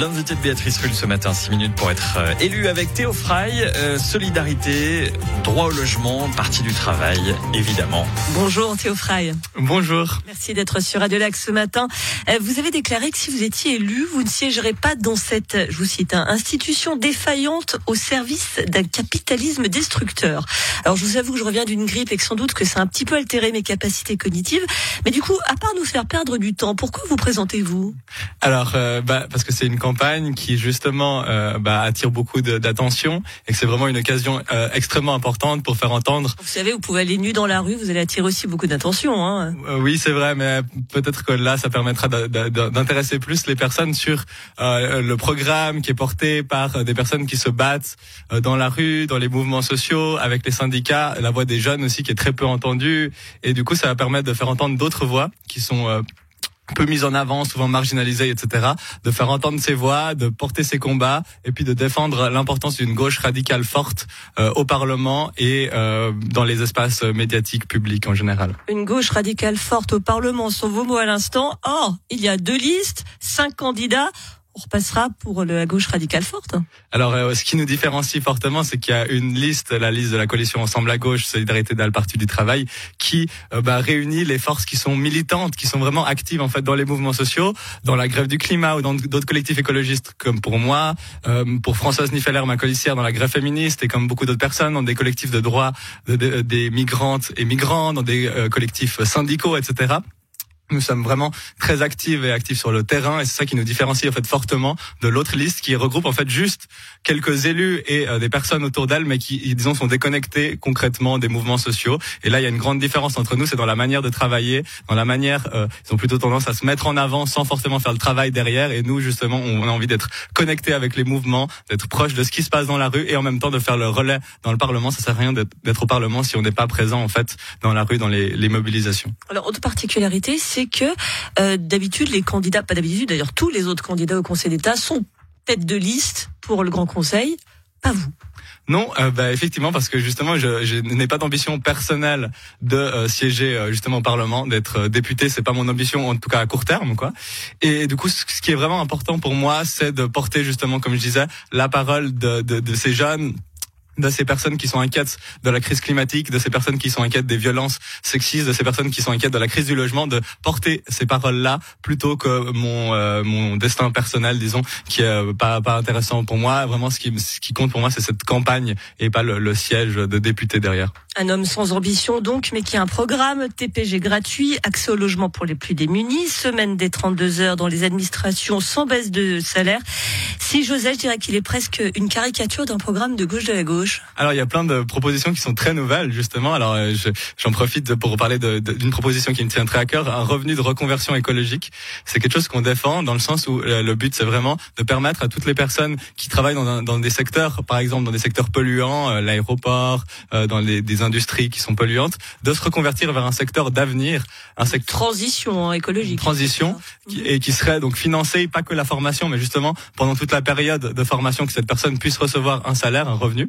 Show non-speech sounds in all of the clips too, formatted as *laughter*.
L'invité de Béatrice Rulle ce matin, 6 minutes pour être euh, élu avec Théo Fry. Euh, solidarité, droit au logement, partie du travail, évidemment. Bonjour Théo Fry. Bonjour. Merci d'être sur Radio Lac ce matin. Euh, vous avez déclaré que si vous étiez élu, vous ne siégerez pas dans cette, je vous cite, hein, institution défaillante au service d'un capitalisme destructeur. Alors je vous avoue que je reviens d'une grippe et que sans doute que ça a un petit peu altéré mes capacités cognitives. Mais du coup, à part nous faire perdre du temps, pourquoi vous présentez-vous? Alors, euh, bah, parce que c'est une campagne qui justement euh, bah, attire beaucoup d'attention et que c'est vraiment une occasion euh, extrêmement importante pour faire entendre. Vous savez, vous pouvez aller nu dans la rue, vous allez attirer aussi beaucoup d'attention. Hein. Euh, oui, c'est vrai, mais peut-être que là, ça permettra d'intéresser plus les personnes sur euh, le programme qui est porté par des personnes qui se battent dans la rue, dans les mouvements sociaux, avec les syndicats, la voix des jeunes aussi qui est très peu entendue. Et du coup, ça va permettre de faire entendre d'autres voix qui sont peu mise en avant, souvent marginalisée, etc., de faire entendre ses voix, de porter ses combats, et puis de défendre l'importance d'une gauche radicale forte euh, au Parlement et euh, dans les espaces médiatiques publics en général. Une gauche radicale forte au Parlement, sont vos mots à l'instant. Or, il y a deux listes, cinq candidats on repassera pour la gauche radicale forte. Alors, euh, ce qui nous différencie fortement, c'est qu'il y a une liste, la liste de la coalition Ensemble à gauche, Solidarité dans le Parti du Travail, qui euh, bah, réunit les forces qui sont militantes, qui sont vraiment actives en fait dans les mouvements sociaux, dans la grève du climat ou dans d'autres collectifs écologistes comme pour moi, euh, pour Françoise Niffeler, ma colissière, dans la grève féministe et comme beaucoup d'autres personnes, dans des collectifs de droits des migrantes et migrants, dans des collectifs syndicaux, etc. Nous sommes vraiment très actifs et actifs sur le terrain et c'est ça qui nous différencie en fait fortement de l'autre liste qui regroupe en fait juste quelques élus et euh, des personnes autour d'elle mais qui disons sont déconnectés concrètement des mouvements sociaux. Et là il y a une grande différence entre nous c'est dans la manière de travailler dans la manière euh, ils ont plutôt tendance à se mettre en avant sans forcément faire le travail derrière. Et nous justement on a envie d'être connectés avec les mouvements d'être proche de ce qui se passe dans la rue et en même temps de faire le relais dans le parlement. Ça sert à rien d'être au parlement si on n'est pas présent en fait dans la rue dans les, les mobilisations. Alors autre particularité c'est que euh, d'habitude les candidats, pas d'habitude d'ailleurs, tous les autres candidats au Conseil d'État sont tête de liste pour le Grand Conseil, pas vous. Non, euh, bah, effectivement, parce que justement, je, je n'ai pas d'ambition personnelle de euh, siéger justement au Parlement, d'être député. C'est pas mon ambition, en tout cas à court terme, quoi. Et du coup, ce qui est vraiment important pour moi, c'est de porter justement, comme je disais, la parole de, de, de ces jeunes de ces personnes qui sont inquiètes de la crise climatique, de ces personnes qui sont inquiètes des violences sexistes, de ces personnes qui sont inquiètes de la crise du logement, de porter ces paroles-là plutôt que mon euh, mon destin personnel, disons, qui est euh, pas pas intéressant pour moi. Vraiment, ce qui ce qui compte pour moi, c'est cette campagne et pas le, le siège de député derrière. Un homme sans ambition donc, mais qui a un programme TPG gratuit, accès au logement pour les plus démunis, semaine des 32 heures dans les administrations sans baisse de salaire. Si j'osais, je dirais qu'il est presque une caricature d'un programme de gauche de la gauche. Alors il y a plein de propositions qui sont très nouvelles justement. Alors euh, j'en profite pour parler d'une proposition qui me tient très à cœur, un revenu de reconversion écologique. C'est quelque chose qu'on défend dans le sens où euh, le but c'est vraiment de permettre à toutes les personnes qui travaillent dans, dans des secteurs, par exemple dans des secteurs polluants, euh, l'aéroport, dans les, des industries qui sont polluantes, de se reconvertir vers un secteur d'avenir, un secteur transition hein, écologique, transition, qui, et qui serait donc financé pas que la formation, mais justement pendant toute la période de formation que cette personne puisse recevoir un salaire, un revenu,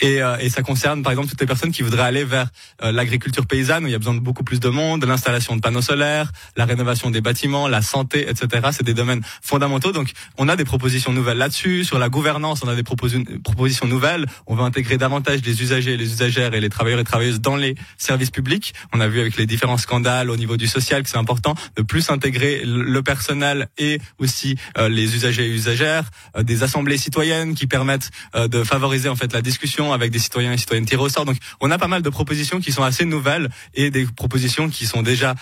et, euh, et ça concerne par exemple toutes les personnes qui voudraient aller vers euh, l'agriculture paysanne où il y a besoin de beaucoup plus de monde, l'installation de panneaux solaires, la rénovation des bâtiments, la santé, etc. C'est des domaines fondamentaux. Donc on a des propositions nouvelles là-dessus. Sur la gouvernance, on a des propositions nouvelles. On veut intégrer davantage les usagers, les usagères et les travailleurs et travailleuses dans les services publics. On a vu avec les différents scandales au niveau du social que c'est important de plus intégrer le personnel et aussi euh, les usagers et usagères, euh, des assemblées citoyennes qui permettent euh, de favoriser en fait la discussion avec des citoyens et citoyennes tirés au sort. Donc on a pas mal de propositions qui sont assez nouvelles et des propositions qui sont déjà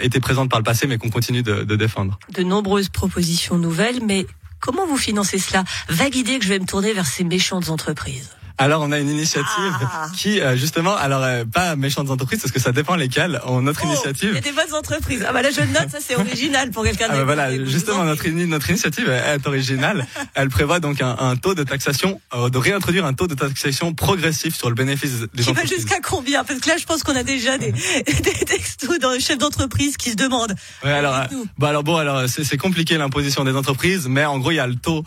été présentes par le passé mais qu'on continue de, de défendre. De nombreuses propositions nouvelles, mais comment vous financez cela? Vague idée que je vais me tourner vers ces méchantes entreprises. Alors on a une initiative ah. qui euh, justement, alors euh, pas méchantes entreprises parce que ça dépend lesquelles. On, notre oh, initiative. Il y a des bonnes entreprises. Ah bah là je note, ça c'est original pour quelqu'un. Ah bah voilà, justement notre notre initiative est originale. Elle prévoit donc un, un taux de taxation, euh, de réintroduire un taux de taxation progressif sur le bénéfice des qui entreprises. Qui va jusqu'à combien? Parce que là je pense qu'on a déjà des, *laughs* des textos dans chefs d'entreprise qui se demandent. Ouais alors, bah alors bon alors c'est compliqué l'imposition des entreprises, mais en gros il y a le taux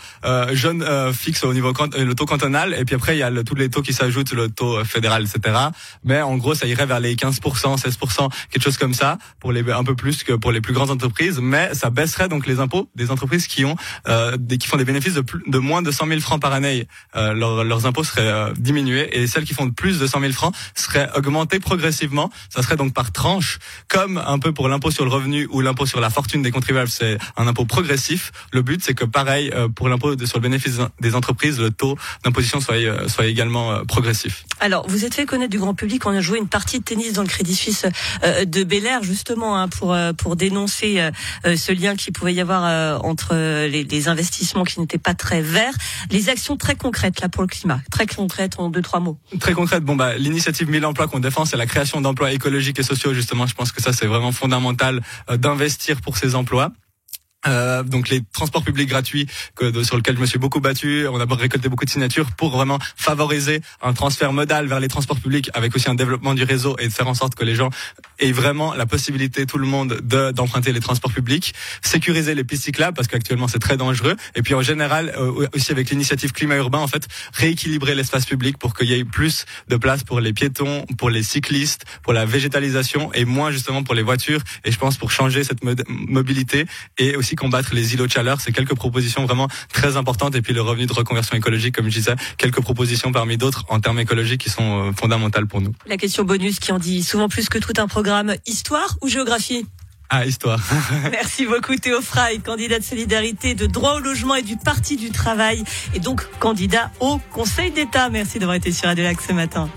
jeune fixe au niveau le taux cantonal et puis après il y a le tous les taux qui s'ajoutent, le taux fédéral, etc. Mais en gros, ça irait vers les 15%, 16%, quelque chose comme ça, pour les un peu plus que pour les plus grandes entreprises. Mais ça baisserait donc les impôts des entreprises qui ont euh, des, qui font des bénéfices de, plus, de moins de 100 000 francs par année. Euh, leurs impôts seraient euh, diminués et celles qui font de plus de 100 000 francs seraient augmentées progressivement. Ça serait donc par tranche, comme un peu pour l'impôt sur le revenu ou l'impôt sur la fortune des contribuables, c'est un impôt progressif. Le but, c'est que pareil euh, pour l'impôt sur le bénéfice des entreprises, le taux d'imposition soit, euh, soit également progressif. Alors, vous êtes fait connaître du grand public. On a joué une partie de tennis dans le Crédit Suisse de Bel Air, justement, hein, pour pour dénoncer ce lien qui pouvait y avoir entre les, les investissements qui n'étaient pas très verts, les actions très concrètes là pour le climat, très concrètes en deux trois mots. Très concrète. Bon bah l'initiative 1000 emplois qu'on défend, c'est la création d'emplois écologiques et sociaux. Justement, je pense que ça c'est vraiment fondamental euh, d'investir pour ces emplois. Euh, donc les transports publics gratuits que, sur lesquels je me suis beaucoup battu, on a récolté beaucoup de signatures pour vraiment favoriser un transfert modal vers les transports publics avec aussi un développement du réseau et de faire en sorte que les gens aient vraiment la possibilité, tout le monde, d'emprunter les transports publics, sécuriser les pistes cyclables parce qu'actuellement c'est très dangereux. Et puis en général euh, aussi avec l'initiative climat urbain en fait rééquilibrer l'espace public pour qu'il y ait plus de place pour les piétons, pour les cyclistes, pour la végétalisation et moins justement pour les voitures. Et je pense pour changer cette mobilité et aussi combattre les îlots de chaleur. C'est quelques propositions vraiment très importantes. Et puis le revenu de reconversion écologique, comme je disais, quelques propositions parmi d'autres en termes écologiques qui sont euh, fondamentales pour nous. La question bonus qui en dit souvent plus que tout un programme, histoire ou géographie? Ah, histoire. *laughs* Merci beaucoup Théo Frey, candidat de solidarité, de droit au logement et du Parti du travail, et donc candidat au Conseil d'État. Merci d'avoir été sur Adelac ce matin.